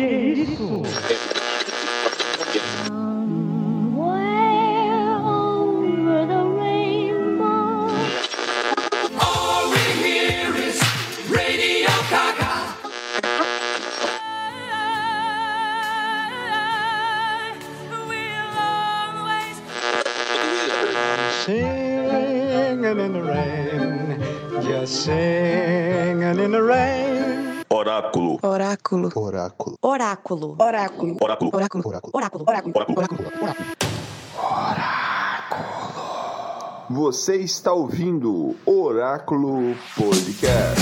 Que isso? Oráculo. Oráculo. Oráculo. Oráculo. Oráculo. Oráculo. Oráculo. Oráculo. Você está ouvindo Oráculo Podcast.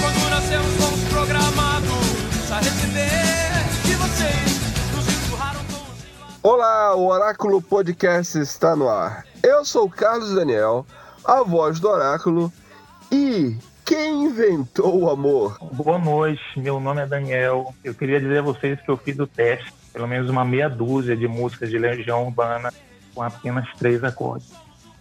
Quando nascemos, fomos programados a receber de vocês. Olá, o Oráculo Podcast está no ar. Eu sou o Carlos Daniel, a voz do Oráculo, e quem inventou o amor? Boa noite, meu nome é Daniel. Eu queria dizer a vocês que eu fiz o teste, pelo menos uma meia dúzia de músicas de Legião Urbana com apenas três acordes.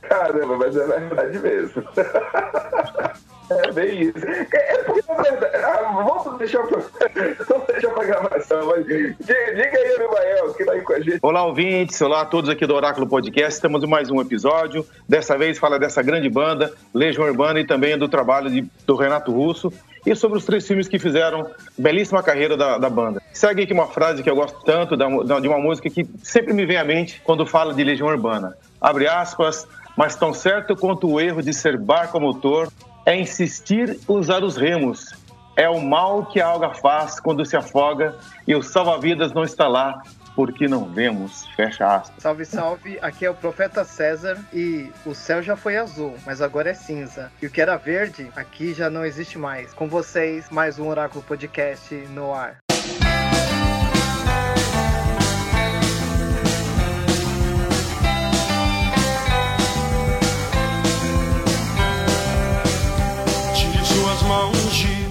Caramba, mas é verdade mesmo. É bem isso. É porque, na verdade, ah, vamos deixar pra, vamos deixar pra gravação. Mas, diga, aí, Abimael, que tá aí com a gente. Olá, ouvintes. Olá a todos aqui do Oráculo Podcast. Estamos em mais um episódio. Dessa vez fala dessa grande banda, Legião Urbana, e também do trabalho de- do Renato Russo e sobre os três filmes que fizeram belíssima carreira da, da banda. Segue aqui uma frase que eu gosto tanto da de uma música que sempre me vem à mente quando fala de Legião Urbana. Abre aspas, mas tão certo quanto o erro de ser barco motor é insistir usar os remos. É o mal que a alga faz quando se afoga e o salva-vidas não está lá porque não vemos. Fecha aspas. Salve, salve, aqui é o Profeta César e o céu já foi azul, mas agora é cinza. E o que era verde, aqui já não existe mais. Com vocês, mais um Oráculo Podcast no ar. Mãos de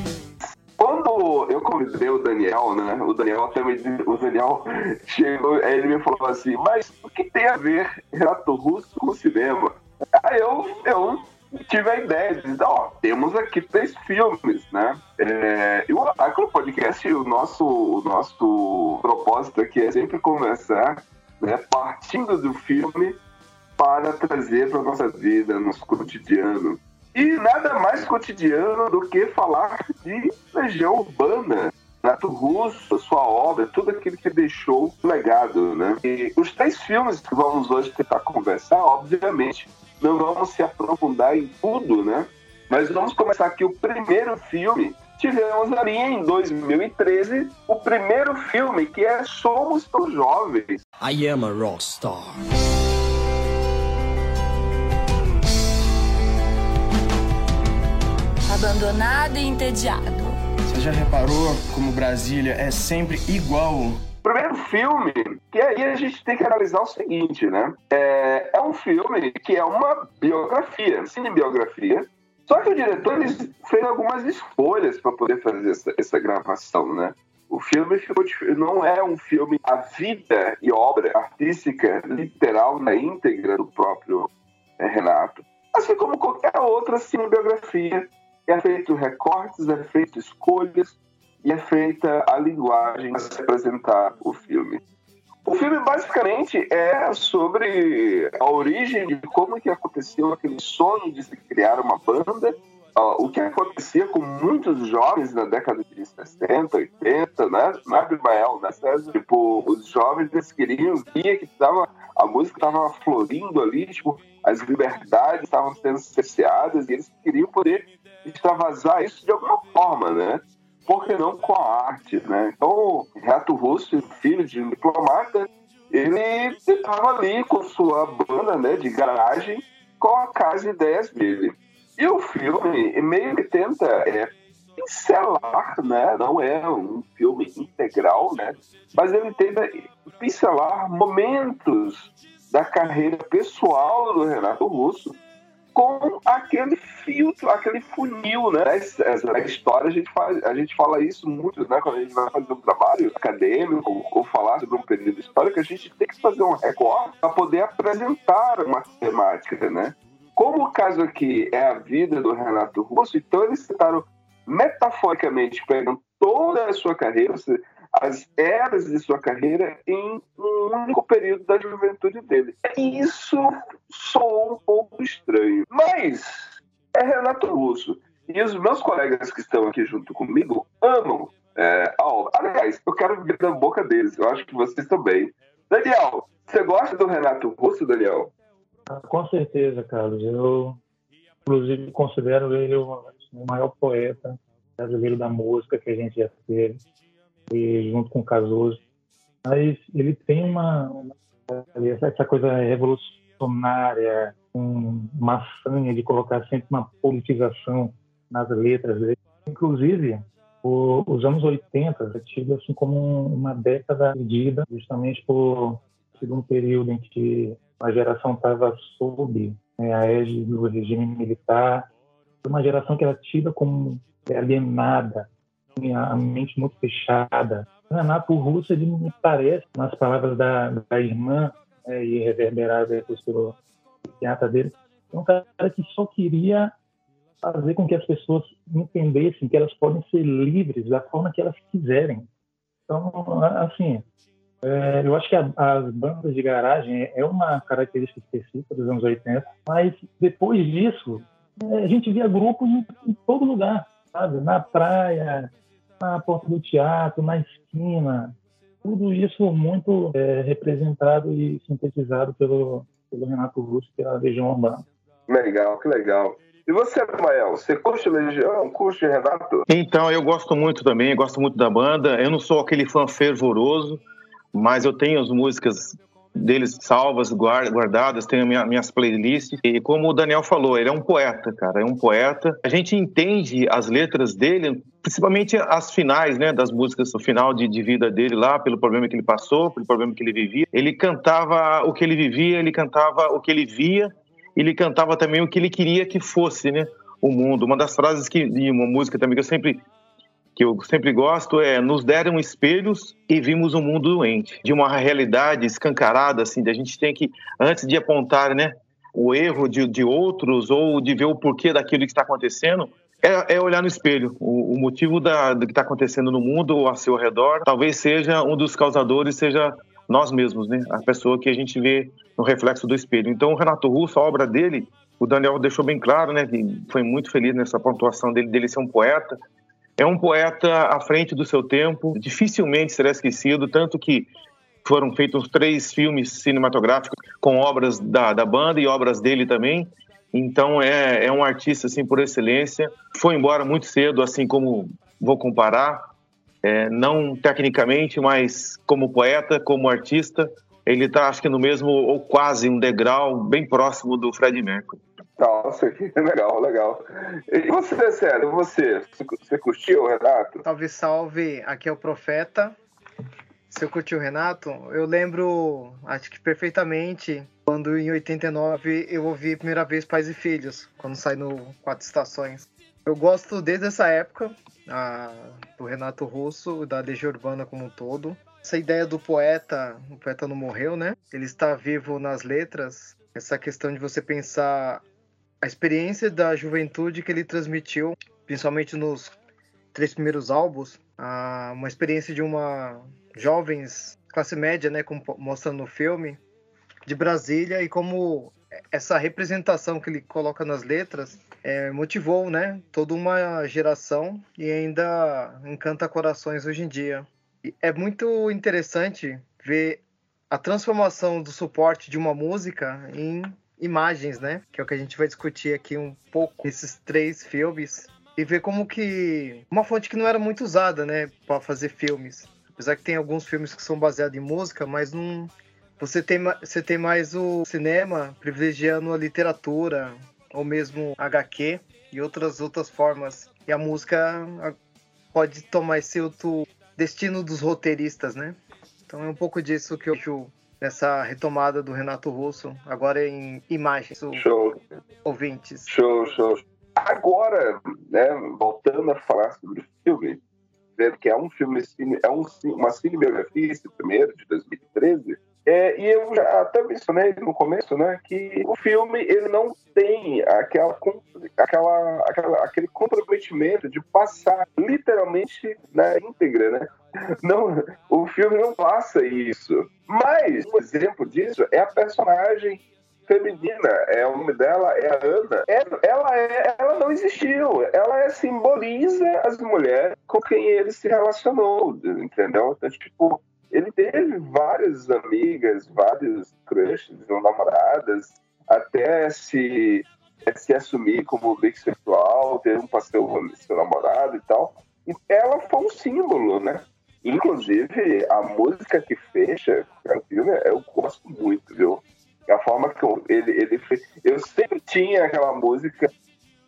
Quando eu convidei o Daniel, né? O Daniel até me o Daniel chegou, ele me falou assim, mas o que tem a ver Renato Russo com cinema? Aí eu, eu tive a ideia de temos aqui três filmes, né? É, e o Oráculo Podcast, o nosso, o nosso propósito aqui é sempre conversar, né? Partindo do filme para trazer para nossa vida, nosso cotidiano. E nada mais cotidiano do que falar de Legião Urbana, Renato Russo, sua obra, tudo aquilo que deixou legado, né? E os três filmes que vamos hoje tentar conversar, obviamente, não vamos se aprofundar em tudo, né? Mas vamos começar aqui o primeiro filme. Tivemos ali em 2013 o primeiro filme que é Somos Tão Jovens. I am a rockstar. Abandonado e entediado. Você já reparou como Brasília é sempre igual? primeiro filme, que aí a gente tem que analisar o seguinte, né? É, é um filme que é uma biografia, cinebiografia, só que o diretor ele fez algumas escolhas para poder fazer essa, essa gravação, né? O filme ficou não é um filme a vida e obra artística literal na íntegra do próprio é, Renato, assim como qualquer outra cinebiografia. É feito recortes, é feito escolhas, e é feita a linguagem para se apresentar o filme. O filme basicamente é sobre a origem de como que aconteceu aquele sonho de se criar uma banda, ó, o que acontecia com muitos jovens na década de 60, 80, né? Na Abimael, né, César? Tipo, os jovens queriam via que tava, a música estava florindo ali, tipo, as liberdades estavam sendo cerceadas e eles queriam poder extravasar isso de alguma forma, né? por que não com a arte, né? Então, Renato Russo, filho de um diplomata, ele estava ali com sua banda né, de garagem com a casa de ideias dele. E o filme meio que tenta é, pincelar, né? Não é um filme integral, né? Mas ele tenta pincelar momentos da carreira pessoal do Renato Russo com aquele filtro, aquele funil, né? Essa história, a gente, faz, a gente fala isso muito, né? Quando a gente vai fazer um trabalho acadêmico ou, falar sobre um período histórico, a gente tem que fazer um recorte para poder apresentar uma temática, né? Como o caso aqui é a vida do Renato Russo, então eles citaram metaforicamente, pegando toda a sua carreira, as eras de sua carreira em um único período da juventude dele. Isso soou um pouco estranho, mas é Renato Russo. E os meus colegas que estão aqui junto comigo amam é, a obra. Aliás, eu quero ver da boca deles, eu acho que vocês também. Daniel, você gosta do Renato Russo, Daniel? Com certeza, Carlos. Eu, inclusive, considero ele o maior poeta brasileiro da música que a gente já teve e junto com o Cazuza. Mas ele tem uma, uma essa coisa revolucionária, uma sanha de colocar sempre uma politização nas letras dele. Inclusive, o, os anos 80 é tido assim como uma década perdida, justamente por ser um período em que a geração estava sob né, a égide do regime militar, uma geração que era tida como alienada, a mente muito fechada. Ele me parece, nas palavras da, da irmã, é, e reverberada depois pelo psiquiatra dele, é um cara que só queria fazer com que as pessoas entendessem que elas podem ser livres da forma que elas quiserem. Então, assim, é, eu acho que a, as bandas de garagem é uma característica específica dos anos 80, mas depois disso, é, a gente via grupos em, em todo lugar, sabe? Na praia, na porta do teatro, na esquina. Tudo isso muito é, representado e sintetizado pelo, pelo Renato Russo, pela é Legião Urbana. Legal, que legal. E você, Rafael, você curte Legião? Curte Renato? Então, eu gosto muito também, gosto muito da banda. Eu não sou aquele fã fervoroso, mas eu tenho as músicas deles salvas, guardadas, tenho minha, minhas playlists. E como o Daniel falou, ele é um poeta, cara, é um poeta. A gente entende as letras dele, principalmente as finais, né, das músicas, o final de, de vida dele lá, pelo problema que ele passou, pelo problema que ele vivia. Ele cantava o que ele vivia, ele cantava o que ele via, ele cantava também o que ele queria que fosse, né, o mundo. Uma das frases que, de uma música também que eu sempre que eu sempre gosto é nos deram espelhos e vimos um mundo doente, de uma realidade escancarada assim, da gente tem que antes de apontar, né, o erro de, de outros ou de ver o porquê daquilo que está acontecendo, é, é, olhar no espelho. O, o motivo da, do que está acontecendo no mundo ou ao seu redor, talvez seja um dos causadores, seja nós mesmos, né? A pessoa que a gente vê no reflexo do espelho. Então, o Renato Russo, a obra dele, o Daniel deixou bem claro, né? Que foi muito feliz nessa pontuação dele, dele ser um poeta, é um poeta à frente do seu tempo, dificilmente será esquecido, tanto que foram feitos três filmes cinematográficos com obras da, da banda e obras dele também. Então é, é um artista assim por excelência. Foi embora muito cedo, assim como vou comparar, é, não tecnicamente, mas como poeta, como artista, ele está acho que no mesmo ou quase um degrau bem próximo do Fred Mercury. Nossa, legal, legal. E você, sério, você, você curtiu, Renato? Salve, salve, aqui é o Profeta. Se eu curti o Renato, eu lembro, acho que perfeitamente, quando em 89 eu ouvi a primeira vez Pais e Filhos, quando sai no Quatro Estações. Eu gosto desde essa época, a, do Renato Russo da Legião Urbana como um todo. Essa ideia do poeta, o poeta não morreu, né? Ele está vivo nas letras. Essa questão de você pensar a experiência da juventude que ele transmitiu, principalmente nos três primeiros álbuns, uma experiência de uma jovens classe média, né, como mostra no filme, de Brasília e como essa representação que ele coloca nas letras é, motivou, né, toda uma geração e ainda encanta corações hoje em dia. E é muito interessante ver a transformação do suporte de uma música em imagens, né? Que é o que a gente vai discutir aqui um pouco nesses três filmes e ver como que uma fonte que não era muito usada, né, para fazer filmes. Apesar que tem alguns filmes que são baseados em música, mas não você tem você tem mais o cinema privilegiando a literatura ou mesmo HQ e outras outras formas. E a música pode tomar esse outro destino dos roteiristas, né? Então é um pouco disso que eu vejo nessa retomada do Renato Russo, agora em imagens. Show. ouvintes. Show, show. Agora, né, voltando a falar sobre o filme, vendo que é um filme, é um, uma cinebiografia, esse primeiro, de 2013, é, e eu já até mencionei no começo, né, que o filme ele não tem aquela, aquela, aquela, aquele comprometimento de passar literalmente na íntegra, né? Não, o filme não passa isso. Mas um exemplo disso é a personagem feminina, é o nome dela é a Ana. Ela, é, ela não existiu. Ela é, simboliza as mulheres com quem ele se relacionou, entendeu? Então, tipo, ele teve várias amigas, vários crushes, namoradas, até se, se assumir como bissexual, ter um pastel seu namorado e tal. E ela foi um símbolo, né? Inclusive, a música que fecha o filme, eu gosto muito, viu? A forma que ele, ele fez. Eu sempre tinha aquela música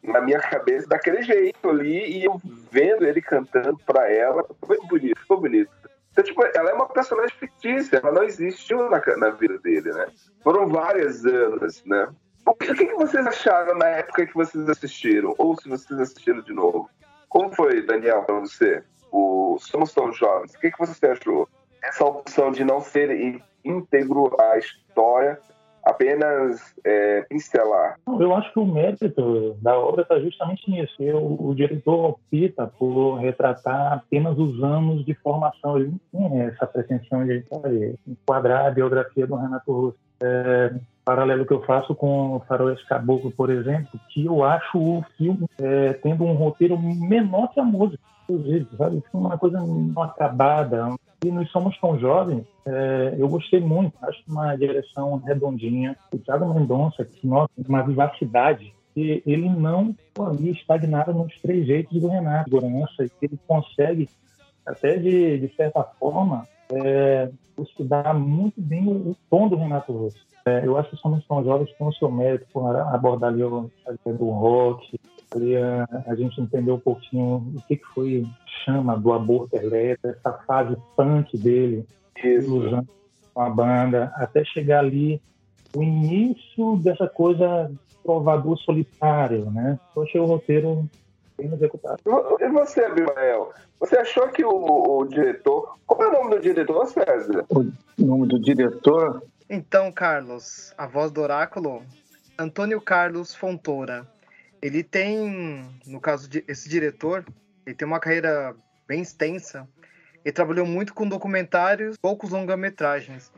na minha cabeça daquele jeito ali, e eu vendo ele cantando pra ela, foi bonito, foi bonito. Então, tipo, ela é uma personagem fictícia, ela não existiu na, na vida dele, né? Foram vários anos, né? O que, o que vocês acharam na época que vocês assistiram? Ou se vocês assistiram de novo? Como foi, Daniel, para você? O Somos Tão Jovens. O que, que você achou? Essa opção de não ser íntegro à história apenas é, pincelar? Eu acho que o mérito da obra está justamente nisso. Eu, o diretor opta por retratar apenas os anos de formação. Ele não tem essa pretensão de enquadrar a biografia do Renato Russo. É, paralelo que eu faço com o Faroeste Caboclo, por exemplo, que eu acho o filme é, tendo um roteiro menor que a música. Sabe? Uma coisa não acabada, e nós somos tão jovens, é, eu gostei muito. Acho uma direção redondinha. O Thiago Mendonça, que nossa, uma vivacidade. E ele não ali estagnado nos três jeitos do Renato. Segurança, ele consegue, até de, de certa forma, é, estudar muito bem o, o tom do Renato Russo. É, eu acho que somos tão jovens com o seu mérito por abordar ali o do rock, ali a, a, gente entendeu um pouquinho o que, que foi chama do aborto elétrico, essa fase punk dele, usando com a banda, até chegar ali o início dessa coisa trovador solitário, né? Eu achei o roteiro bem executado. E você, Abimael? Você achou que o, o, diretor... Qual é o nome do diretor, César? O nome do diretor? Então, Carlos, a voz do oráculo, Antônio Carlos Fontoura. Ele tem, no caso de esse diretor, ele tem uma carreira bem extensa. Ele trabalhou muito com documentários, poucos longa-metragens.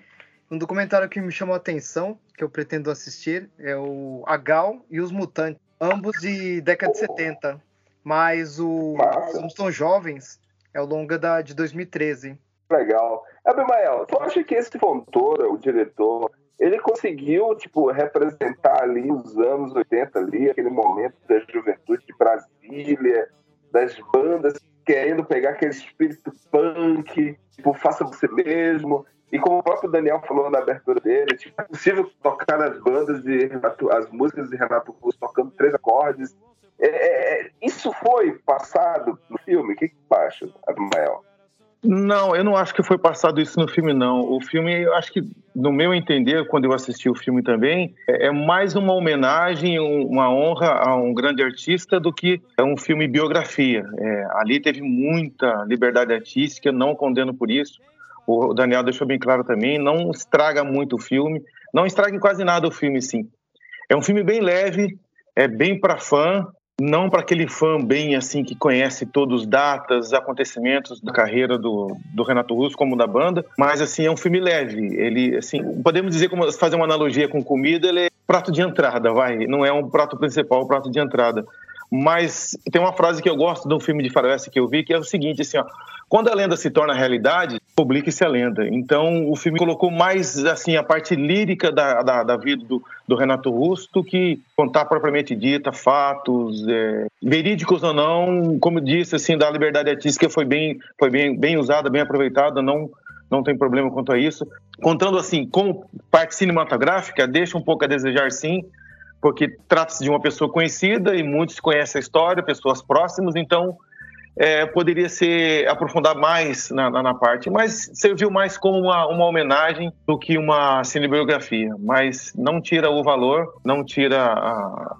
Um documentário que me chamou a atenção, que eu pretendo assistir, é o A Gal e os Mutantes, ambos de década de 70. Mas o Somos Tão Jovens é o longa da, de 2013. Legal. Abimael, tu acha que esse Fontoura, o diretor, ele conseguiu, tipo, representar ali os anos 80 ali, aquele momento da juventude de Brasília, das bandas querendo pegar aquele espírito punk, tipo, faça você mesmo. E como o próprio Daniel falou na abertura dele, tipo, é possível tocar nas bandas de Renato, as músicas de Renato Russo tocando três acordes. É, é, é isso foi passado no filme? O que, que tu acha, Abimael? Não, eu não acho que foi passado isso no filme, não. O filme, eu acho que, no meu entender, quando eu assisti o filme também, é, é mais uma homenagem, uma honra a um grande artista do que é um filme biografia. É, ali teve muita liberdade artística, não condeno por isso. O Daniel deixou bem claro também, não estraga muito o filme, não estraga quase nada o filme, sim. É um filme bem leve, é bem para fã, não para aquele fã bem assim que conhece todos os datas, acontecimentos da carreira do, do Renato Russo como da banda, mas assim é um filme leve. Ele assim, podemos dizer como fazer uma analogia com comida, ele é prato de entrada, vai, não é um prato principal, é um prato de entrada. Mas tem uma frase que eu gosto do filme de faroeste que eu vi, que é o seguinte, assim, ó, quando a lenda se torna realidade, publique-se a lenda. Então, o filme colocou mais, assim, a parte lírica da, da, da vida do, do, Renato Russo do que contar propriamente dita, fatos, é, verídicos ou não, como disse, assim, da liberdade artística foi bem, foi bem, bem usada, bem aproveitada, não não tem problema quanto a isso. Contando assim, como parte cinematográfica, deixa um pouco a desejar sim, porque trata-se de uma pessoa conhecida e muitos conhecem a história, pessoas próximas, então é, poderia ser aprofundar mais na, na, na, parte, mas serviu mais como uma, uma homenagem do que uma cinebiografia, mas não tira o valor, não tira a,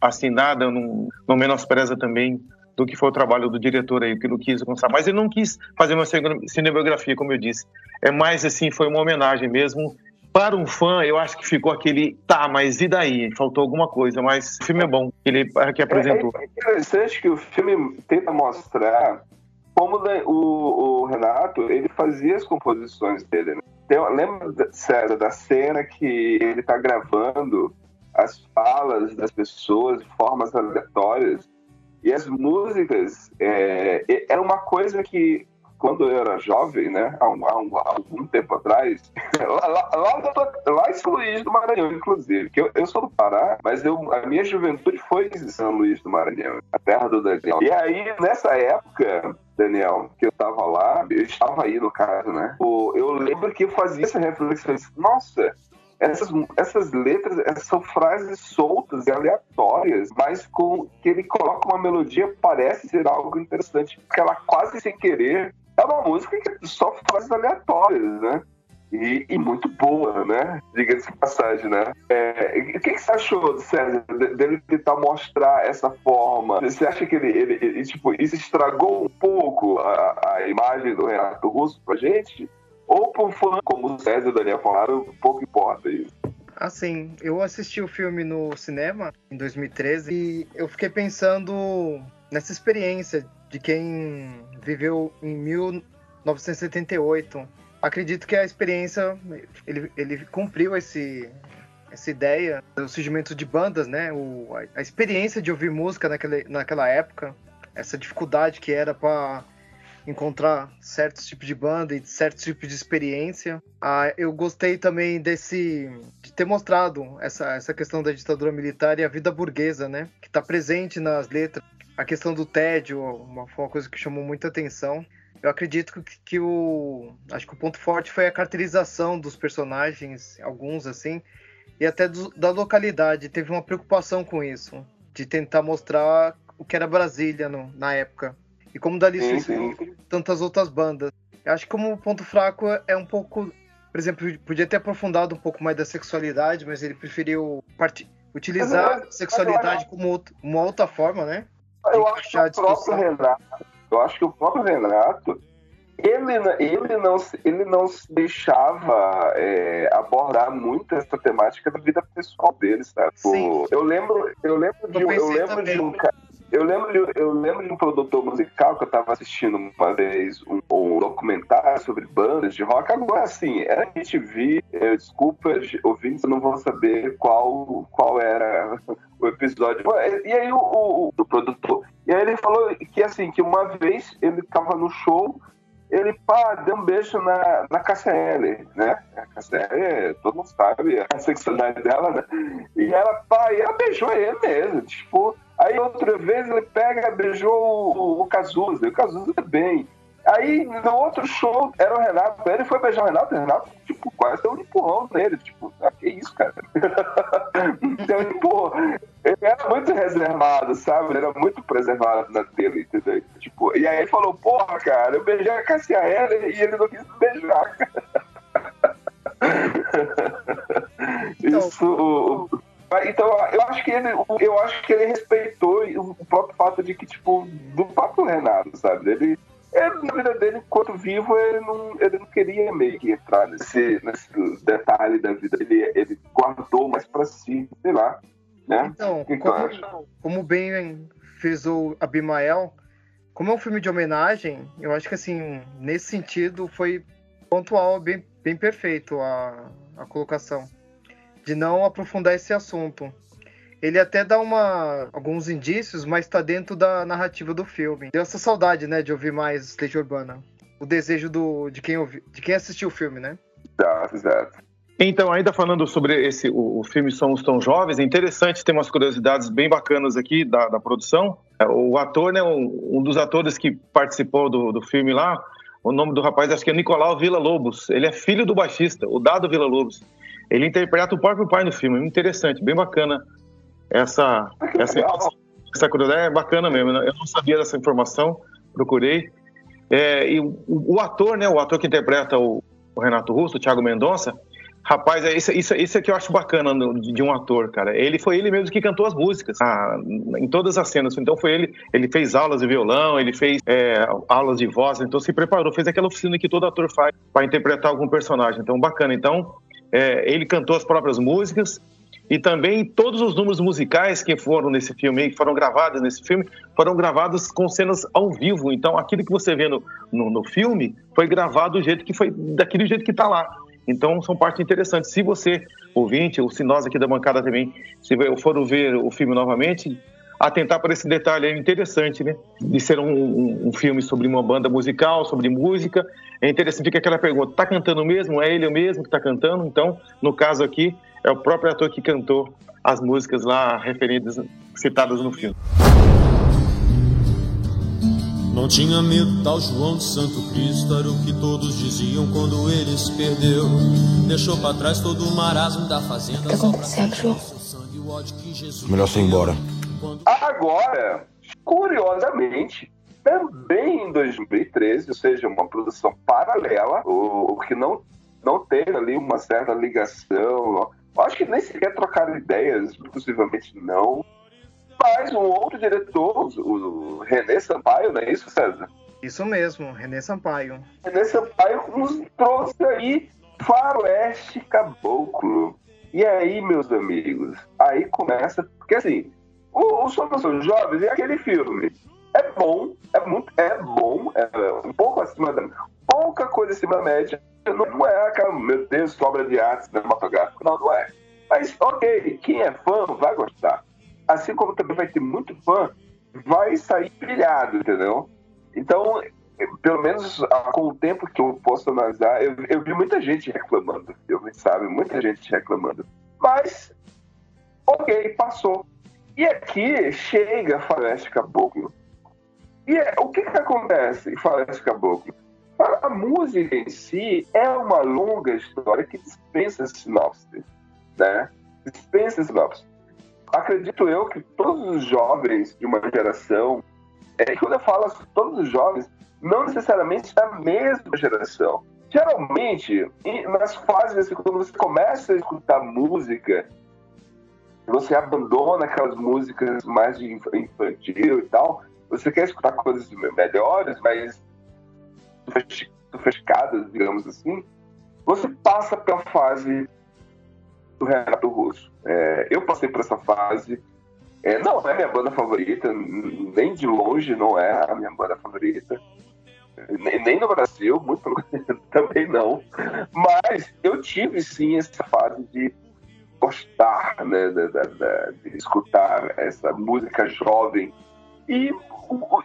assim, nada, não, não menospreza também do que foi o trabalho do diretor aí, que não quis constar. Mas ele não quis fazer uma cinebiografia, como eu disse. É mais assim, foi uma homenagem mesmo. Para um fã, eu acho que ficou aquele, tá, mas e daí? Faltou alguma coisa, mas o filme é bom, ele que apresentou. É, é interessante que o filme tenta mostrar como o, o Renato, ele fazia as composições dele, né? lembra, César, da cena que ele tá gravando as falas das pessoas de formas aleatórias e as músicas é, era uma coisa que quando eu era jovem, né, há, um, há, um, há algum tempo atrás, lá, lá, lá, lá em São Luís do Maranhão, inclusive, que eu, eu sou do Pará, mas eu, a minha juventude foi em São Luís do Maranhão, a terra do Daniel. E aí, nessa época, Daniel, que eu tava lá, eu estava aí no caso, né, eu lembro que eu fazia essa reflexão, nossa, essas, essas letras são frases soltas e aleatórias, mas com que ele coloca uma melodia parece ser algo interessante, porque ela quase sem querer é uma música que só frases aleatórias, né? E, e, muito boa, né? Diga-se passagem, né? É, o que, que, você achou, César, dele tentar mostrar essa forma? Você acha que ele, ele, ele tipo, isso estragou um pouco a, a, imagem do Renato Russo pra gente? Ou um fã, como o César e o Daniel falaram, pouco importa isso? Assim, eu assisti o filme no cinema em 2013 e eu fiquei pensando nessa experiência de quem viveu em 1978. Acredito que a experiência ele, ele cumpriu esse essa ideia do surgimento de bandas, né? O, a, a experiência de ouvir música naquela, naquela época, essa dificuldade que era para encontrar certos tipos de banda e certos tipos de experiência. Ah, eu gostei também desse de ter mostrado essa, essa questão da ditadura militar e a vida burguesa, né? Que está presente nas letras a questão do tédio uma, uma coisa que chamou muita atenção. Eu acredito que, que, o. Acho que o ponto forte foi a caracterização dos personagens, alguns assim, e até do, da localidade. Teve uma preocupação com isso, de tentar mostrar o que era Brasília no, na época. E como dali surgiu tantas outras bandas. Eu acho que como ponto fraco é um pouco. Por exemplo, podia ter aprofundado um pouco mais da sexualidade, mas ele preferiu part... utilizar a sexualidade como uma outra forma, né? Eu acho que o próprio Renato, eu acho que o próprio Renato, ele, ele, não, ele não se deixava é, abordar muito essa temática da vida pessoal dele, sabe? Sim. Eu lembro, eu lembro de, eu, eu lembro de um cara eu lembro, de, eu lembro de um produtor musical que eu estava assistindo uma vez um, um, documentário sobre bandas de rock. Agora, assim, era MTV, eu, desculpa, ouvintes não vão saber qual, qual era o episódio. E aí o, o, o, produtor, e aí ele falou que assim, que uma vez ele estava no show, ele pá, deu um beijo na, na KCL, né? A KCL, todo mundo sabe a sexualidade dela, né? E ela, pá, e ela beijou ele mesmo, tipo Aí outra vez ele pega, beijou o, o Cazuza, o Cazuza também. Aí no outro show era o Renato, ele foi beijar o Renato, o Renato, tipo, quase deu um empurrão nele, tipo, ah, que isso, cara? então, pô, ele era muito reservado, sabe? Ele era muito preservado na dele, entendeu? Tipo, e aí ele falou, porra, cara, eu beijei a Cassia Heller e ele não quis beijar, cara. Então, isso, então, eu acho que ele, eu acho que ele respeitou o próprio fato de que, tipo, do próprio Renato, sabe? Ele, ele na vida dele, enquanto vivo, ele não, ele não queria meio que entrar nesse, nesse detalhe da vida. Ele, ele guardou mais pra si, sei lá. Né? Então, como, como bem fez o Abimael, como é um filme de homenagem, eu acho que assim, nesse sentido, foi pontual, bem, bem perfeito a, a colocação de não aprofundar esse assunto. Ele até dá uma, alguns indícios, mas está dentro da narrativa do filme. Deu essa saudade, né, de ouvir mais Legião Urbana. O desejo do, de, quem ouvi, de quem assistiu o filme, né? Exato, exato. Então, ainda falando sobre esse, o, o, filme Somos Tão Jovens, é interessante, tem umas curiosidades bem bacanas aqui da, da produção. É, o ator, né, um, um, dos atores que participou do, do filme lá, o nome do rapaz acho que é Nicolau Vila Lobos. Ele é filho do baixista, o Dado Vila Lobos. Ele interpreta o próprio pai no filme. Interessante, bem bacana essa essa, essa curiosidade. É bacana mesmo. Né? Eu não sabia dessa informação, procurei. É, e o, o, ator, né, o ator que interpreta o, o Renato Russo, o Thiago Mendonça, Rapaz, é isso, isso, isso é que eu acho bacana de um ator, cara. Ele foi ele mesmo que cantou as músicas ah, em todas as cenas. Então foi ele, ele fez aulas de violão, ele fez é, aulas de voz, então se preparou, fez aquela oficina que todo ator faz para interpretar algum personagem. Então bacana. Então é, ele cantou as próprias músicas e também todos os números musicais que foram nesse filme, que foram gravados nesse filme, foram gravados com cenas ao vivo. Então, aquilo que você vê no, no, no filme foi gravado do jeito que foi, daquele jeito que está lá. Então, são partes interessantes. Se você, ouvinte, ou se nós aqui da bancada também, se for ver o filme novamente, atentar para esse detalhe é interessante, né? De ser um, um, um, filme sobre uma banda musical, sobre música. É interessante que aquela pergunta, tá cantando mesmo? É ele mesmo que está cantando? Então, no caso aqui, é o próprio ator que cantou as músicas lá referidas, citadas no filme. Não tinha medo, tal João de Santo Cristo era o que todos diziam quando ele se perdeu. Deixou para trás todo o marasmo da fazenda. O que aconteceu, João? Melhor você ir embora. Agora, curiosamente, também em 2013, ou seja, uma produção paralela, o, o que não, não teve ali uma certa ligação Acho que nem sequer trocaram ideias, possivelmente não. Mas um outro diretor, o René Sampaio, não é isso, César? Isso mesmo, René Sampaio. René Sampaio nos trouxe aí Faroeste Caboclo. E aí, meus amigos, aí começa. Porque assim, o, o Somos Jovens é aquele filme. É bom, é muito, é bom, é um pouco acima da. pouca coisa acima da média não é aquela, meu Deus, obra de arte cinematográfica. Não, não é. Mas, ok, quem é fã vai gostar. Assim como também vai ter muito fã, vai sair brilhado, entendeu? Então, pelo menos ah, com o tempo que eu posso analisar, eu, eu vi muita gente reclamando do filme, sabe? Muita gente reclamando. Mas, ok, passou. E aqui chega Faroeste Caboclo. E é, o que, que acontece em Faroeste Caboclo? A música em si é uma longa história que dispensa sinopse, né? Dispensa sinopse. Acredito eu que todos os jovens de uma geração, é, quando eu falo assim, todos os jovens, não necessariamente da mesma geração. Geralmente, nas fases assim, quando você começa a escutar música, você abandona aquelas músicas mais de infantil e tal, você quer escutar coisas melhores, mas sofisticadas, digamos assim, você passa pela fase do Renato Russo. É, eu passei por essa fase. É, não é minha banda favorita, nem de longe não é a minha banda favorita. Nem, nem no Brasil, muito também não. Mas eu tive sim essa fase de gostar, né, de, de, de escutar essa música jovem e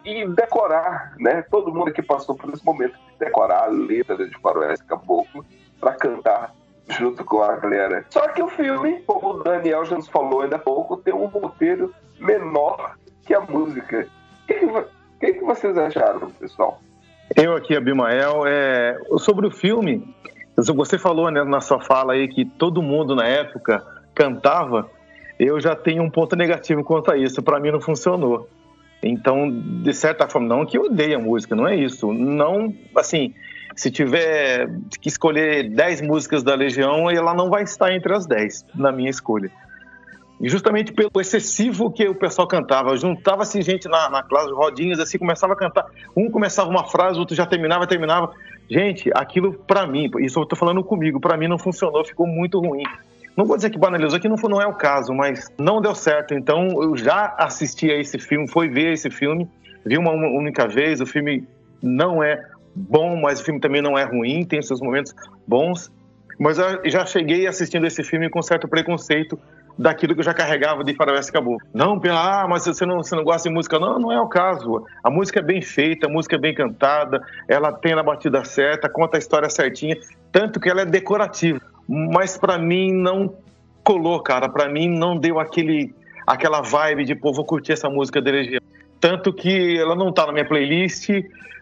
e decorar, né? Todo mundo que passou por esse momento, decorar a letra de Faroeste Caboclo para cantar junto com a galera. Só que o filme, como o Daniel já nos falou ainda há pouco, tem um roteiro menor que a música. O que, que, que, vocês acharam, pessoal? Eu aqui, Abimael, é... sobre o filme, você falou né, na sua fala aí que todo mundo na época cantava, eu já tenho um ponto negativo quanto a isso, para mim não funcionou. Então, de certa forma, não que eu odeie a música, não é isso. Não, assim, se tiver que escolher 10 músicas da Legião, ela não vai estar entre as 10 na minha escolha. Justamente pelo excessivo que o pessoal cantava. Juntava-se gente na, na classe, rodinhas, assim, começava a cantar. Um começava uma frase, outro já terminava, terminava. Gente, aquilo para mim, isso eu tô falando comigo, para mim não funcionou, ficou muito ruim. Não vou dizer que banalizou, que não, não é o caso, mas não deu certo. Então eu já assisti a esse filme, foi ver esse filme, vi uma única vez. O filme não é bom, mas o filme também não é ruim, tem seus momentos bons. Mas eu já cheguei assistindo esse filme com certo preconceito daquilo que eu já carregava de Faroeste Caboclo. Não, pela, ah, mas você não, você não gosta de música. Não, não é o caso. A música é bem feita, a música é bem cantada, ela tem a batida certa, conta a história certinha, tanto que ela é decorativa mas para mim não colou, cara. Para mim não deu aquele, aquela vibe de, pô, vou curtir essa música da Legião. Tanto que ela não tá na minha playlist,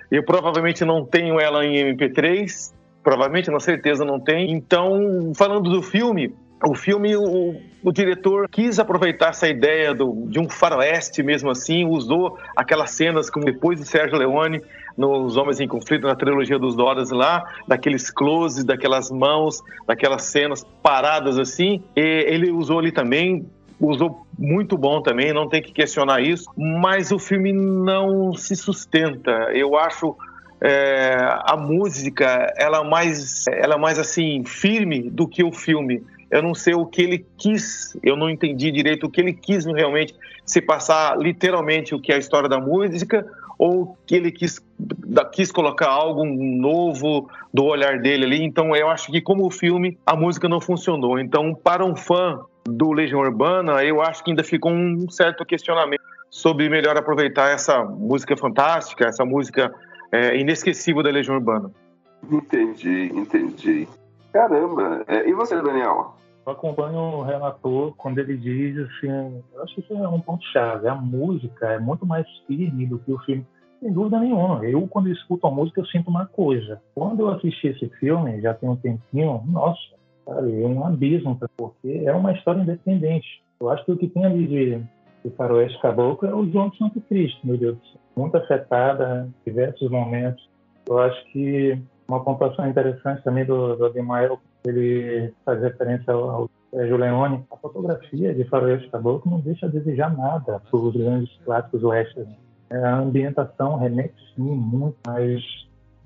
eu provavelmente não tenho ela em MP3, provavelmente, na certeza não tem. Então, falando do filme, o filme, o, o diretor quis aproveitar essa ideia do, de um faroeste mesmo assim, usou aquelas cenas como depois de Sérgio Leone nos Homens em Conflito, na trilogia dos Doras lá, daqueles closes, daquelas mãos, daquelas cenas paradas assim, ele usou ali também usou muito bom também, não tem que questionar isso, mas o filme não se sustenta. Eu acho é, a música ela é mais ela é mais assim firme do que o filme. Eu não sei o que ele quis, eu não entendi direito o que ele quis realmente se passar literalmente o que é a história da música ou que ele quis, quis colocar algo novo do olhar dele ali. Então eu acho que como o filme a música não funcionou. Então para um fã do Legião Urbana, eu acho que ainda ficou um certo questionamento sobre melhor aproveitar essa música fantástica, essa música é, inesquecível da Legião Urbana. Entendi, entendi. Caramba. É, e você, Daniel? Eu acompanho o relator quando ele diz assim, eu acho que isso é um ponto-chave. A música é muito mais firme do que o filme. Sem dúvida nenhuma. Eu, quando escuto a música, eu sinto uma coisa. Quando eu assisti esse filme, já tem um tempinho, nossa, sabe, é um abismo, porque é uma história independente. Eu acho que o que tem ali de, de faroeste caboclo é o João de Santo Cristo, meu Deus do céu. Muito afetada em diversos momentos. Eu acho que uma pontuação interessante também do, do Ademael, ele faz referência ao, Sérgio Leone. A fotografia de Faroeste Caboclo não deixa a desejar nada para os grandes clássicos westerns. É, a ambientação remete sim muito, mas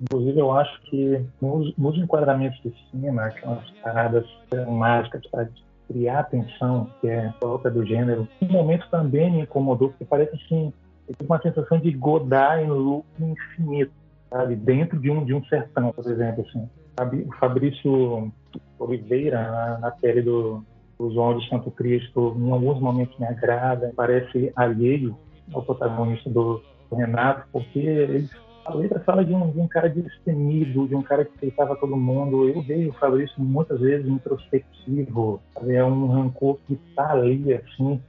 Inclusive, eu acho que nos, nos enquadramentos de cima, aquelas paradas mágicas para criar atenção, que é própria do gênero, um momento também me incomodou, porque parece assim, eu tive uma sensação de Godard em loop infinito, sabe? Dentro de um, de um sertão, por exemplo, assim. O Fabrício Oliveira, na, na pele do, do João de Santo Cristo, em alguns momentos me agrada, parece alheio ao protagonista do, do Renato, porque ele a letra fala de um, de um cara destemido, de um cara que aceitava todo mundo. Eu vejo o Fabrício muitas vezes introspectivo, é um rancor que está ali, assim,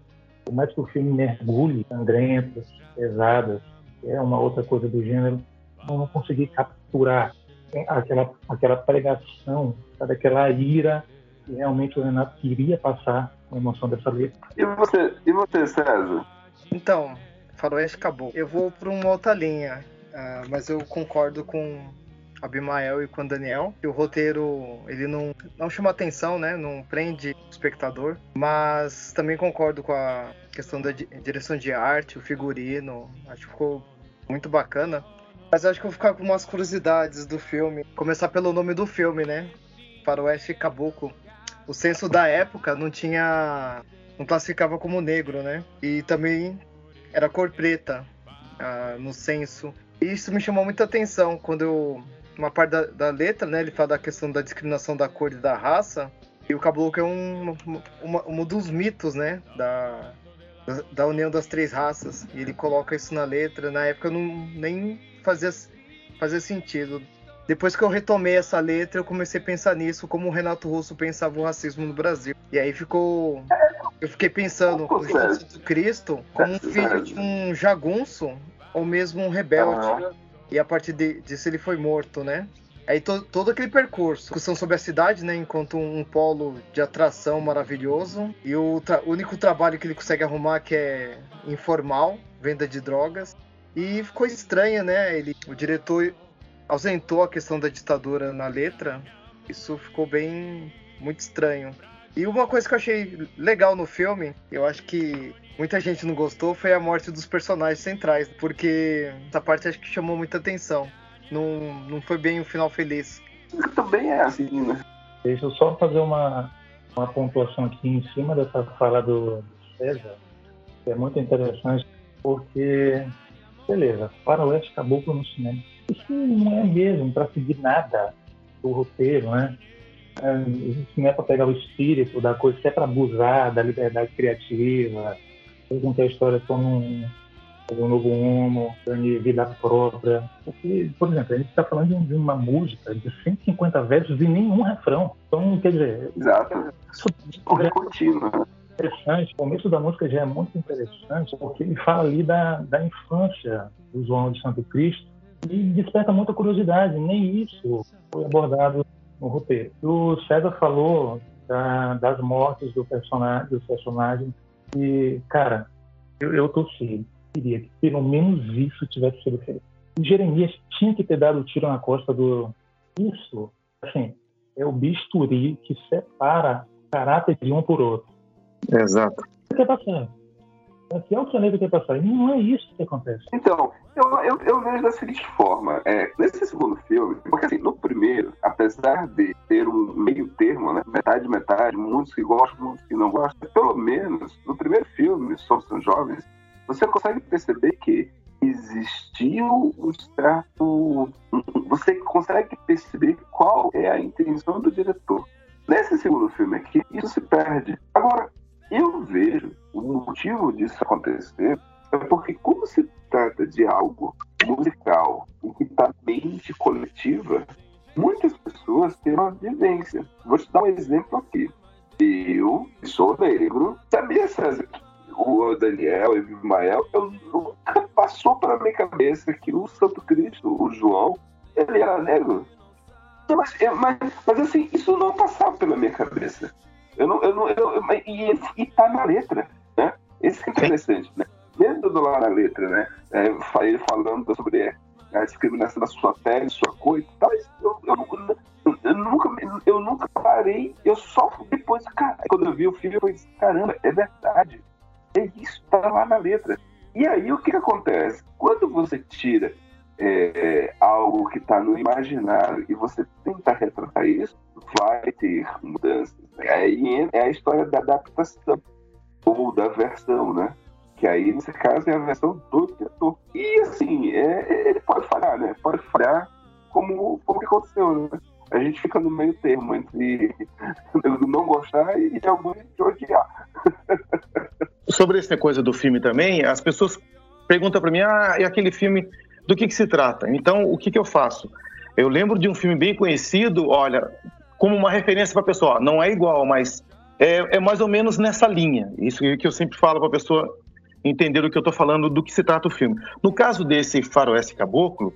por mais que o filme mergulhe sangrentas, pesadas, é uma outra coisa do gênero, eu não consegui capturar aquela, aquela pregação, sabe, aquela ira que realmente o Renato queria passar com a emoção dessa letra. E você, e você César? Então, Faroeste acabou. Eu vou para uma outra linha. Uh, mas eu concordo com Abimael e com Daniel que o roteiro ele não, não chama atenção, né? Não prende o espectador. Mas também concordo com a questão da direção de arte, o figurino. Acho que ficou muito bacana. Mas acho que eu vou ficar com umas curiosidades do filme. Começar pelo nome do filme, né? Faroeste Caboclo. O censo da época não tinha. não classificava como negro, né? E também era cor preta uh, no censo isso me chamou muita atenção quando eu. Uma parte da, da, letra, né? Ele fala da questão da discriminação da cor e da raça. E o caboclo é um, uma, um dos mitos, né? Da, da união das três raças. E ele coloca isso na letra. Na época não nem fazia, fazia sentido. Depois que eu retomei essa letra, eu comecei a pensar nisso, como o Renato Russo pensava o racismo no Brasil. E aí ficou. Eu fiquei pensando o Jesus Cristo como um filho de um jagunço ou mesmo um rebelde. Uhum. E a partir de, disso ele foi morto, né? Aí to, todo aquele percurso, discussão sobre a cidade, né? Enquanto um, polo de atração maravilhoso. E o, o único trabalho que ele consegue arrumar que é informal, venda de drogas. E ficou estranho, né? Ele, o diretor ausentou a questão da ditadura na letra. Isso ficou bem muito estranho. E uma coisa que eu achei legal no filme, eu acho que muita gente não gostou, foi a morte dos personagens centrais, porque essa parte acho que chamou muita atenção. Não, não foi bem um final feliz. Também é assim, né? Deixa eu só fazer uma, uma pontuação aqui em cima dessa fala do César, que é muito interessante, porque, beleza, Faroeste Caboclo no cinema. Isso não é mesmo para seguir nada do roteiro, né? É, isso não é para pegar o espírito da coisa, isso é para abusar da liberdade criativa, contar a história como um, um novo homo, de vida própria. Porque, por exemplo, a gente está falando de uma música de 150 versos e nenhum refrão. Então, quer dizer. Exato. Isso é contínuo. Interessante. O começo da música já é muito interessante, porque ele fala ali da, da infância do João de Santo Cristo e desperta muita curiosidade. Nem isso foi abordado no roteiro. O César falou da, das mortes do personagem, dos personagens. E, cara, eu, eu torci. Queria que pelo menos isso tivesse sido feito. O Jeremias tinha que ter dado o tiro na costa do. Isso, assim, é o bisturi que separa caráter de um por outro. Exato. O que é passar? Aqui é o planeta que é passar. E não é isso que acontece. Então, eu, eu, eu vejo da seguinte forma: é, nesse segundo filme, porque assim, no primeiro, apesar de ter um meio termo, né, metade, metade, muitos que gostam, muitos que não gostam, pelo menos no primeiro filme, Somos Tão Jovens, você consegue perceber que existiu um certo. Você consegue perceber qual é a intenção do diretor. Nesse segundo filme aqui, isso se perde. Agora, eu vejo o motivo disso acontecer é porque, como se trata de algo musical em que está mente coletiva, muitas pessoas têm uma vivência. Vou te dar um exemplo aqui. Eu sou negro, sabia, César, o Daniel e o Ismael, eu nunca passou pela minha cabeça que o Santo Cristo, o João, ele era negro. Mas, mas, mas assim, isso não passava pela minha cabeça. Eu não, eu não, eu, e, e tá na letra, né? Isso é interessante, né? Dentro do lá na letra, né? É, ele falando sobre a discriminação da sua pele, sua cor e tal. Eu, eu, eu, nunca, eu nunca parei, eu só depois, cara, quando eu vi o filme, eu falei, caramba, é verdade. É isso, tá lá na letra. E aí o que, que acontece? Quando você tira é, algo que está no imaginário e você tenta retratar isso, vai ter mudanças. Aí é a história da adaptação ou da versão, né? Que aí, nesse caso, é a versão do diretor. E, assim, é, ele pode falhar, né? Pode falhar como, como que aconteceu, né? A gente fica no meio termo entre não gostar e alguns de odiar. Sobre essa coisa do filme também, as pessoas perguntam para mim, ah, e aquele filme do que, que se trata. Então, o que, que eu faço? Eu lembro de um filme bem conhecido, olha, como uma referência para a pessoa. Não é igual, mas é, é, mais ou menos nessa linha. Isso que eu sempre falo para a pessoa entender o que eu estou falando, do que se trata o filme. No caso desse Faroeste Caboclo,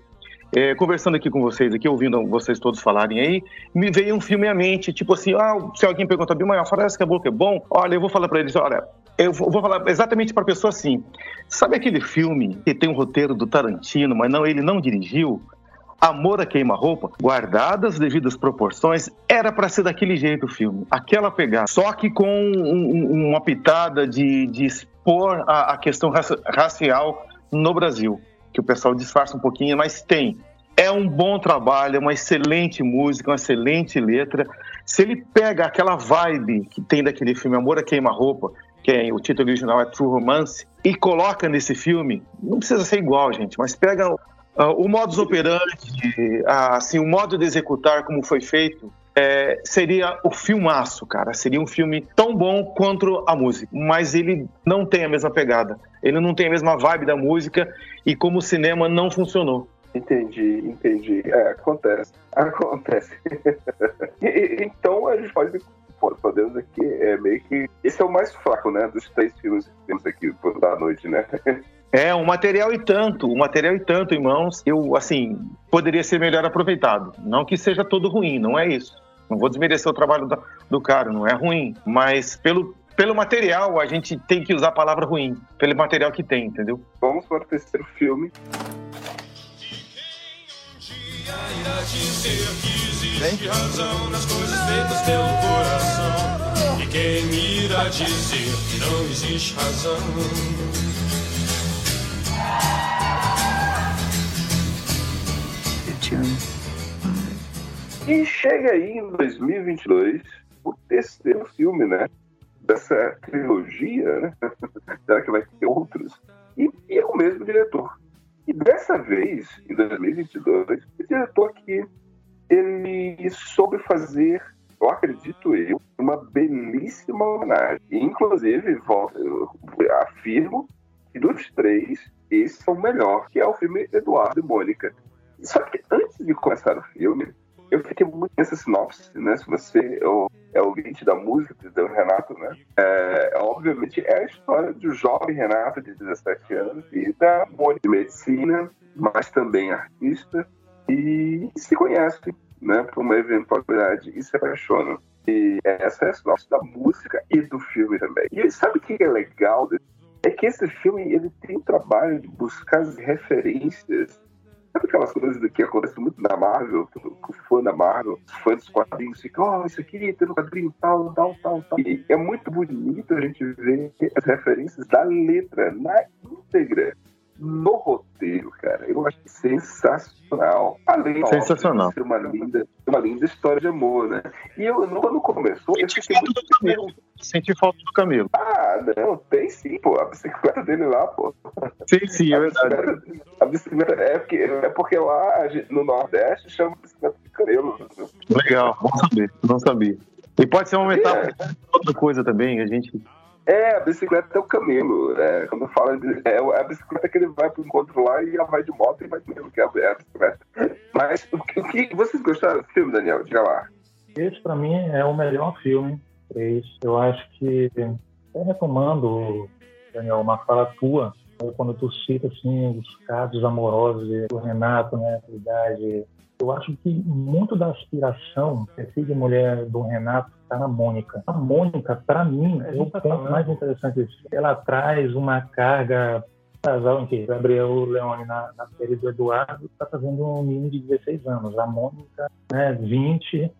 é, conversando aqui com vocês, aqui ouvindo vocês todos falarem aí, me veio um filme à mente, tipo assim, ah, se alguém pergunta, Bimael, Faroeste Caboclo é bom? Olha, eu vou falar para eles, olha, eu vou falar exatamente para a pessoa assim. Sabe aquele filme que tem um roteiro do Tarantino, mas não ele não dirigiu? Amor a queima-roupa, guardadas as devidas proporções, era para ser daquele jeito o filme, aquela pegada. Só que com um, uma pitada de, de expor a, a questão racial no Brasil, que o pessoal disfarça um pouquinho, mas tem. É um bom trabalho, é uma excelente música, uma excelente letra. Se ele pega aquela vibe que tem daquele filme Amor a Queima-Roupa, que é, o título original é True Romance, e coloca nesse filme, não precisa ser igual, gente, mas pega uh, o modus operandi, uh, assim, o modo de executar como foi feito, é, seria o filmaço, cara. Seria um filme tão bom quanto a música, mas ele não tem a mesma pegada. Ele não tem a mesma vibe da música e como o cinema não funcionou. Entendi, entendi. É, acontece. Acontece. então a gente pode podemos aqui é meio que. Esse é o mais fraco, né? Dos três filmes que temos aqui da noite, né? É, um material e tanto, um material e tanto em mãos, eu, assim, poderia ser melhor aproveitado. Não que seja todo ruim, não é isso. Não vou desmerecer o trabalho do, do cara, não é ruim. Mas pelo, pelo material, a gente tem que usar a palavra ruim, pelo material que tem, entendeu? Vamos para o terceiro filme. Existe razão nas coisas feitas pelo coração. E quem irá dizer que não existe razão? Amo. E chega aí em 2022 o terceiro filme, né? Dessa trilogia, né? Será que vai ter outros? E, e é o mesmo diretor. E dessa vez, em 2022, o diretor aqui ele soube fazer, eu acredito eu, uma belíssima homenagem. inclusive, volto, afirmo que dos três, esse é o melhor, que é o filme Eduardo e Mônica. Só que antes de começar o filme, eu fiquei muito nessa sinopse, né? Se você é o ouvinte da música do Renato, né? É, obviamente é a história do jovem Renato de 17 anos e da Mônica de medicina, mas também artista, e se conhecem, né, por uma eventualidade e se apaixonam. E essa é a sinopse da música e do filme também. E sabe o que é legal? É que esse filme ele tem o trabalho de buscar as referências Sabe aquelas coisas que acontecem muito na Marvel, o fã da Marvel, fãs dos quadrinhos ficam, oh, isso aqui tem no quadrinho tal, tal, tal, tal. E é muito bonito a gente ver as referências da letra na íntegra no roteiro, cara. Eu acho sensacional. Além sensacional. de ser uma linda, uma linda história de amor, né? E eu, quando começou, eu fiquei muito Camilo. Senti falta do Camilo. Ah, não, tem sim, pô. A bicicleta dele lá, pô. Sim, sim, é verdade. A bicicleta é porque, é porque lá no Nordeste chama bicicleta de Camilo. Legal, bom saber, não sabia. E pode ser uma metáfora é. outra coisa também, a gente é, a bicicleta é o camelo. É, quando fala é, é a bicicleta que ele vai pro encontro lá e ela vai de moto e vai mesmo, que é a, é a bicicleta. Mas o que, o que, vocês gostaram do filme, Daniel? Diga lá. Esse, para mim, é o melhor filme. Eu acho que, até retomando, Daniel, uma fala tua, quando tu cita assim, os casos amorosos do Renato, né, idade eu acho que muito da aspiração, perfil de mulher do Renato, está na Mônica. A Mônica, para mim, é o ponto mais interessante. Ela traz uma carga casal em que Gabriel Leone na, na série do Eduardo está fazendo um menino de 16 anos. A Mônica, né, 20,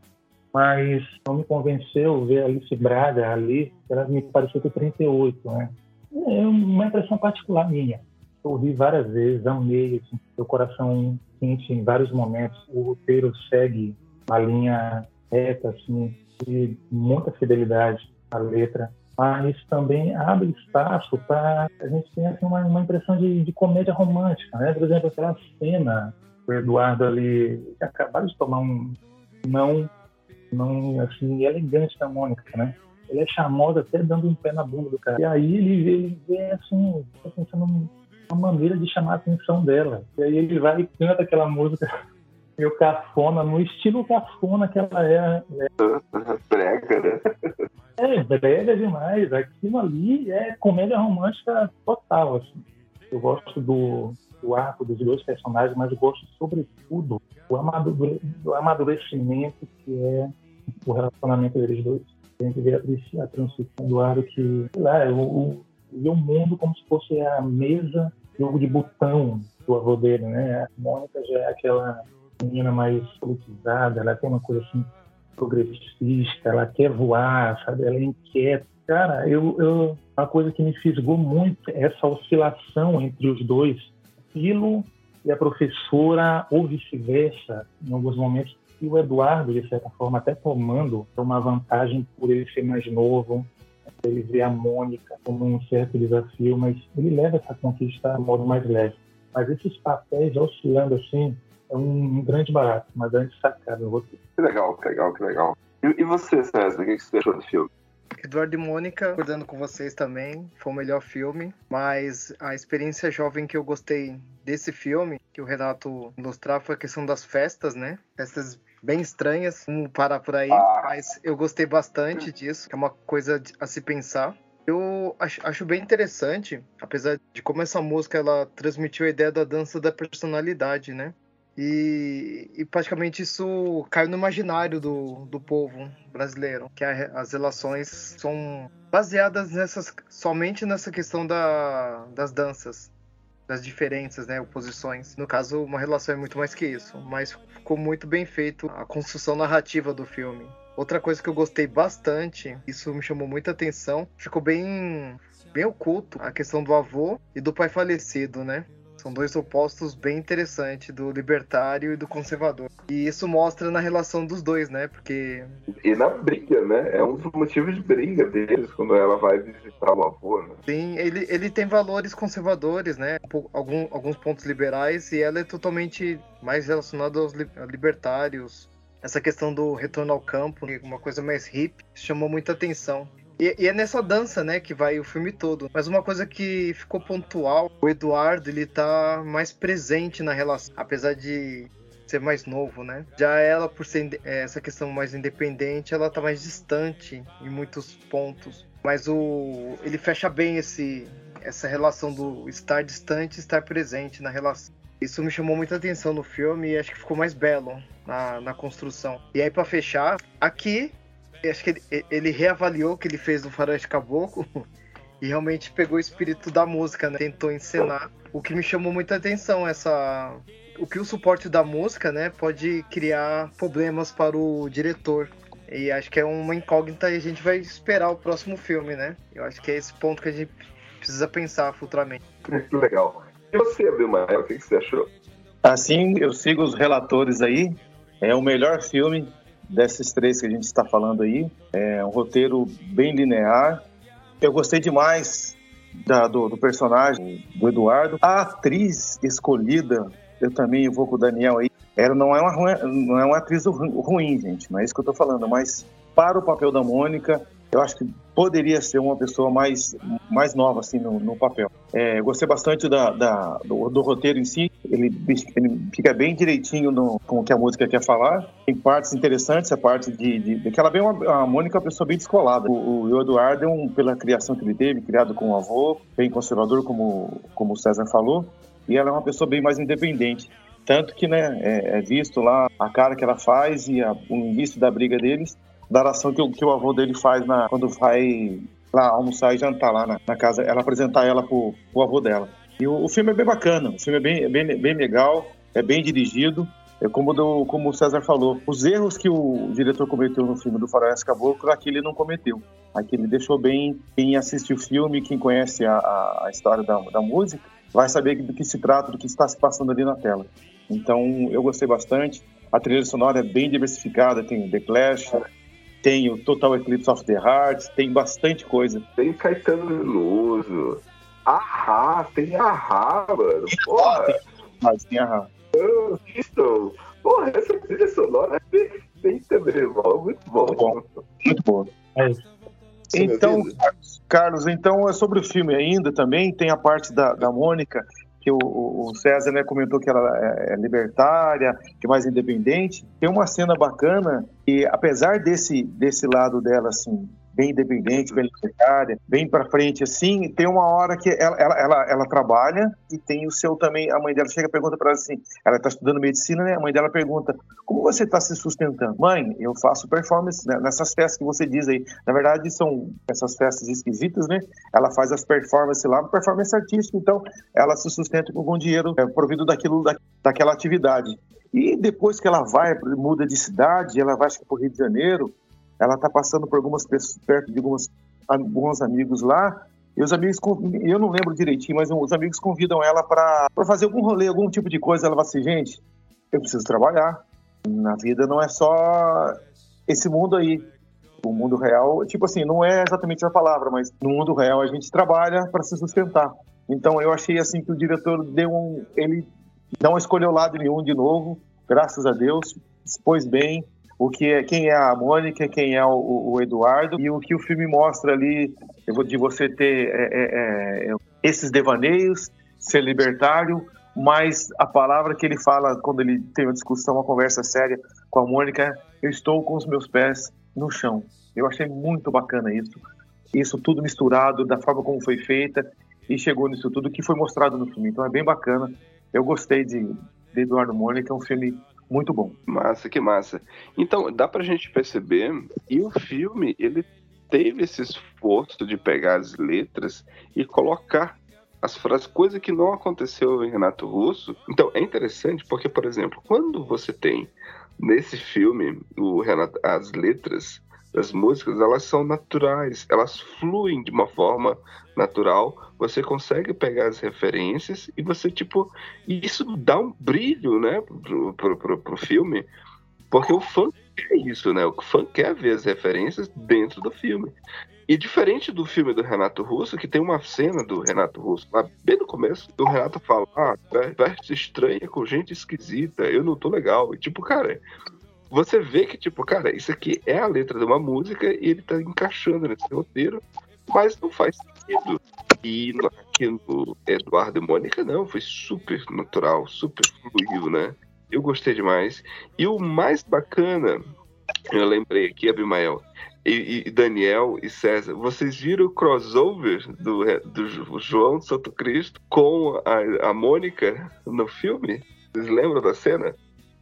mas não me convenceu ver a Alice Braga ali, ela me pareceu ter 38, né? É uma impressão particular minha. Eu vi várias vezes, amei, assim, meu coração quente em vários momentos. O roteiro segue uma linha reta, assim, de muita fidelidade à letra, mas também abre espaço para a gente ter assim, uma, uma impressão de, de, comédia romântica, né? Por exemplo, aquela cena o Eduardo ali acabaram de tomar um não, não assim elegante da Mônica, né? Ele é charmoso até dando um pé na bunda do cara. E aí ele, ele vê assim, tá pensando uma maneira de chamar a atenção dela. E aí ele vai e canta aquela música meio cafona, no estilo cafona que ela é. Né? Brega, né? É, brega demais. Aquilo ali é comédia romântica total, assim. Eu gosto do, do arco dos dois personagens, mas eu gosto, sobretudo, do, amadure, do amadurecimento que é o relacionamento deles dois. A gente vê a, a transição do Eduardo que, sei lá, o, o vê o mundo como se fosse a mesa, jogo de botão do avô dele, né? A Mônica já é aquela menina mais politizada, ela tem uma coisa assim progressista, ela quer voar, sabe? Ela é inquieta. Cara, eu, eu uma coisa que me fisgou muito é essa oscilação entre os dois, Filo e a professora, ou vice-versa, em alguns momentos. E o Eduardo, de certa forma, até tomando uma vantagem por ele ser mais novo, ele vê a Mônica como um certo desafio, mas ele leva essa conquista de modo mais leve. Mas esses papéis oscilando assim é um, um grande barato, uma grande sacada no roteiro. Que legal, que legal, que legal. E, e você, César, o que você achou do filme? Eduardo e Mônica, acordando com vocês também, foi o melhor filme, mas a experiência jovem que eu gostei desse filme, que o Renato ilustrar, foi a questão das festas, né? Festas bem estranhas, vamos parar por aí, ah. mas eu gostei bastante disso, é uma coisa a se pensar. Eu acho, acho, bem interessante, apesar de como essa música ela transmitiu a ideia da dança da personalidade, né? E, e praticamente isso caiu no imaginário do, do povo brasileiro, que a, as relações são baseadas nessas, somente nessa questão da, das danças das diferenças, né, oposições. No caso, uma relação é muito mais que isso, mas ficou muito bem feito a construção narrativa do filme. Outra coisa que eu gostei bastante, isso me chamou muita atenção, ficou bem bem oculto a questão do avô e do pai falecido, né? São dois opostos bem interessantes, do libertário e do conservador. E isso mostra na relação dos dois, né? Porque. E na briga, né? É um dos motivos de briga deles quando ela vai visitar o avô, né? Sim, ele, ele tem valores conservadores, né? Algum, alguns pontos liberais e ela é totalmente mais relacionada aos libertários. Essa questão do retorno ao campo, uma coisa mais hip, chamou muita atenção. E, e, é nessa dança, né, que vai o filme todo. Mas uma coisa que ficou pontual, o Eduardo, ele tá mais presente na relação, apesar de ser mais novo, né? Já ela, por ser é, essa questão mais independente, ela tá mais distante em muitos pontos. Mas o ele fecha bem esse essa relação do estar distante estar presente na relação. Isso me chamou muita atenção no filme e acho que ficou mais belo na, na construção. E aí, para fechar, aqui Acho que ele, ele reavaliou o que ele fez no Faroeste Caboclo e realmente pegou o espírito da música, né? Tentou encenar. O que me chamou muita atenção essa o que o suporte da música, né, pode criar problemas para o diretor. E acho que é uma incógnita e a gente vai esperar o próximo filme, né? Eu acho que é esse ponto que a gente precisa pensar futuramente. Muito legal. E você, Abimael, o que você achou? Assim, eu sigo os relatores aí. É o melhor filme desses três que a gente está falando aí. É um roteiro bem linear. Eu gostei demais da, do, do, personagem do Eduardo. A atriz escolhida, eu também vou com o Daniel aí. Ela não é uma, não é uma atriz ruim, gente, não é isso que eu tô falando, mas para o papel da Mônica, eu acho que poderia ser uma pessoa mais, mais nova assim no, no papel. É, gostei bastante da, da do, do, roteiro em si, ele, ele, fica bem direitinho no, com o que a música quer falar. Tem partes interessantes, a parte de, de, de que ela vem uma, a Mônica é uma pessoa bem descolada. O, o Eduardo, é um, pela criação que ele teve, criado com o avô, bem conservador, como, como o César falou, e ela é uma pessoa bem mais independente. Tanto que né, é, é visto lá a cara que ela faz e a, o início da briga deles, da oração que, que o avô dele faz na, quando vai lá almoçar e jantar lá na, na casa, ela apresentar ela pro, pro avô dela. E o, o, filme é bem bacana, o filme é bem, bem, bem legal, é bem dirigido. É como, do, como o César falou, os erros que o diretor cometeu no filme do Faroeste Caboclo, aqui ele não cometeu. Aqui ele deixou bem, quem assiste o filme, quem conhece a, a história da, da música, vai saber do que se trata, do que está se passando ali na tela. Então, eu gostei bastante. A trilha sonora é bem diversificada, tem The Clash, tem o Total Eclipse of the Heart, tem bastante coisa. Tem Caetano Veloso, Ahá, tem Ahá, mano. Porra. Mas tem Ahá. Isso. Porra, essa trilha sonora é perfeita, meu irmão. Muito bom. Muito bom. Muito bom. É então, Carlos, então é sobre o filme ainda também, tem a parte da, da Mônica, que o, o, César né, comentou que ela é, é libertária, que é mais independente. Tem uma cena bacana e apesar desse, desse lado dela, assim, bem independente, bem libertária, bem para frente assim. Tem uma hora que ela, ela, ela, ela, trabalha e tem o seu também. A mãe dela chega e pergunta para ela assim: ela está estudando medicina, né? A mãe dela pergunta: como você está se sustentando? Mãe, eu faço performance né, nessas festas que você diz aí. Na verdade, são essas festas esquisitas, né? Ela faz as performances lá, performance artística, então ela se sustenta com algum dinheiro é, provido daquilo, da, daquela atividade. E depois que ela vai, muda de cidade, ela vai para o Rio de Janeiro, ela está passando por algumas pessoas, perto de algumas, alguns amigos lá, e os amigos, eu não lembro direitinho, mas os amigos convidam ela para fazer algum rolê, algum tipo de coisa. Ela fala assim, gente, eu preciso trabalhar. Na vida não é só esse mundo aí. O mundo real, tipo assim, não é exatamente a palavra, mas no mundo real a gente trabalha para se sustentar. Então eu achei assim que o diretor deu um, ele não escolheu lado nenhum de novo, graças a Deus, expôs bem, o que é, quem é a Mônica, quem é o, o, Eduardo e o que o filme mostra ali de você ter é, é, é, esses devaneios, ser libertário, mas a palavra que ele fala quando ele tem uma discussão, uma conversa séria com a Mônica, é, eu estou com os meus pés no chão. Eu achei muito bacana isso, isso tudo misturado da forma como foi feita e chegou nisso tudo que foi mostrado no filme. Então é bem bacana. Eu gostei de, de Eduardo Mônica, é um filme muito bom. Massa, que massa. Então, dá pra gente perceber, e o filme, ele teve esse esforço de pegar as letras e colocar as frases, coisa que não aconteceu em Renato Russo. Então, é interessante porque, por exemplo, quando você tem nesse filme o Renato, as letras das músicas, elas são naturais, elas fluem de uma forma natural, você consegue pegar as referências e você, tipo, isso dá um brilho, né, pro, pro, pro, pro filme, porque o fã quer isso, né, o fã quer ver as referências dentro do filme. E diferente do filme do Renato Russo, que tem uma cena do Renato Russo, lá bem no começo, o Renato fala, ah, veste estranha com gente esquisita, eu não tô legal. E tipo, cara, você vê que, tipo, cara, isso aqui é a letra de uma música e ele tá encaixando nesse roteiro, mas não faz sentido. E aqui no Eduardo e Mônica, não, foi super natural, super fluido, né? Eu gostei demais. E o mais bacana, eu lembrei aqui, Abimael, e, e, Daniel e César, vocês viram o crossover do, do João Santo Cristo com a, a Mônica no filme? Vocês lembram da cena?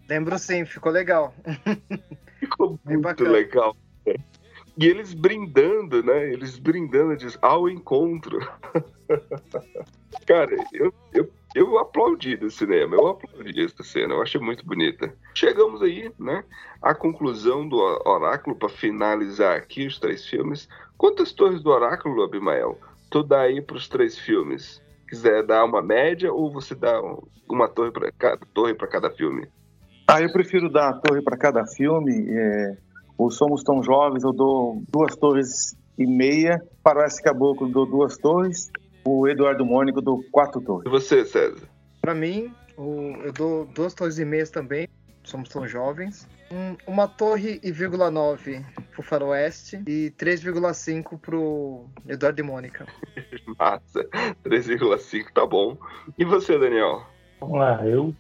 Lembro sim, ficou legal. Ficou muito legal. E eles brindando, né? Eles brindando, diz, ao encontro. Cara, eu, eu, eu aplaudi no cinema, eu aplaudi essa cena, eu achei muito bonita. Chegamos aí, né, à conclusão do Oráculo, para finalizar aqui os três filmes. Quantas torres do Oráculo, Abimael, tu dá aí para os três filmes? Quiser dar uma média ou você dá uma torre para cada, torre cada filme? Ah, eu prefiro dar a torre para cada filme. É... O Somos Tão Jovens, eu dou duas torres e meia. Para esse caboclo, dou duas torres o Eduardo Mônico do Quatro Torres. E você, César? Para mim, eu dou duas torres e meias também. Somos tão jovens. Um, uma torre e vírgula nove pro Faroeste e 3,5 pro Eduardo e Mônica. Massa. 3,5 tá bom. E você, Daniel? Vamos lá, eu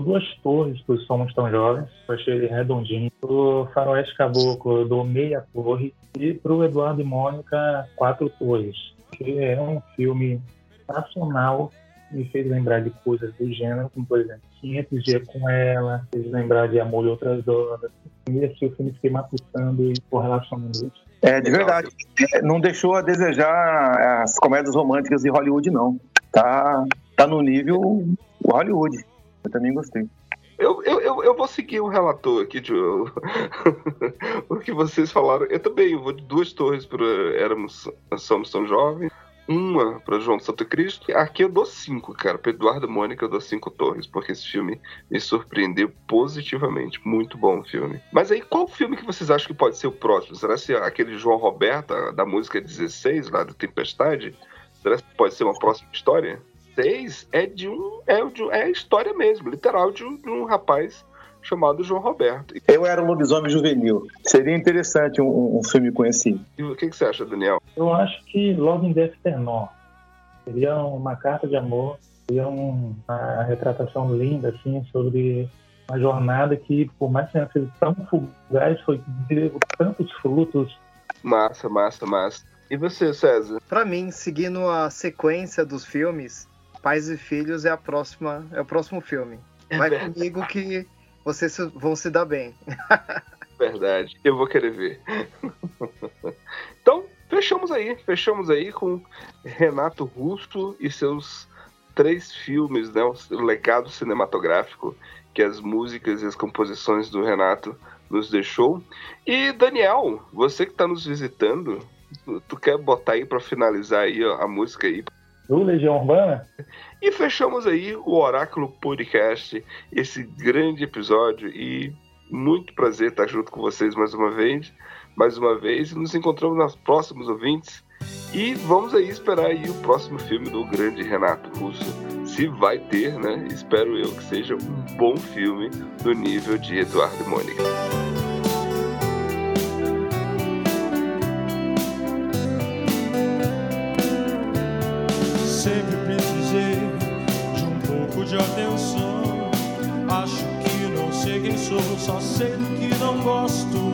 dou duas torres pro Somos Tão Jovens, eu achei ele redondinho. Pro Faroeste Caboclo eu dou meia torre e pro Eduardo e Mônica quatro torres porque é um filme nacional, me fez lembrar de coisas do gênero, como por exemplo, 500 dias com ela, fez lembrar de Amor e Outras Drogas. E esse filme fiquei matutando e correlacionando isso. É, de verdade. É, não deixou a desejar as comédias românticas de Hollywood, não. Tá, tá no nível Hollywood. Eu também gostei. Eu, eu, eu, eu, vou seguir o relator aqui de o que vocês falaram. Eu também vou de duas torres para Éramos Somos Tão Jovens, uma para João Santo Cristo. Aqui eu dou cinco, cara. Para Eduardo Mônica eu dou cinco torres, porque esse filme me surpreendeu positivamente. Muito bom o filme. Mas aí, qual filme que vocês acham que pode ser o próximo? Será que aquele João Roberto, da música 16, lá do Tempestade? Será que pode ser uma próxima história? 6 é de um. É, de, é a história mesmo, literal, de um, de um rapaz chamado João Roberto. Eu era um lobisomem juvenil. Seria interessante um, um filme conhecido. E o que, que, você acha, Daniel? Eu acho que Love in Death Tenor seria uma carta de amor, seria um, uma retratação linda, assim, sobre uma jornada que, por mais que tenha sido tão fugaz, foi deu tantos frutos. Massa, massa, massa. E você, César? Para mim, seguindo a sequência dos filmes, Pais e Filhos é a próxima, é o próximo filme. É Vai verdade. comigo que vocês vão se dar bem. Verdade, eu vou querer ver. Então, fechamos aí, fechamos aí com Renato Russo e seus três filmes, né? O legado cinematográfico que as músicas e as composições do Renato nos deixou. E Daniel, você que está nos visitando, tu quer botar aí para finalizar aí ó, a música aí? Do Legião Urbana. E fechamos aí o Oráculo Podcast, esse grande episódio e muito prazer estar junto com vocês mais uma vez, mais uma vez, nos encontramos nos próximos ouvintes e vamos aí esperar aí o próximo filme do grande Renato Russo, se vai ter, né? Espero eu que seja um bom filme do nível de Eduardo e Mônica. Só sei do que não gosto.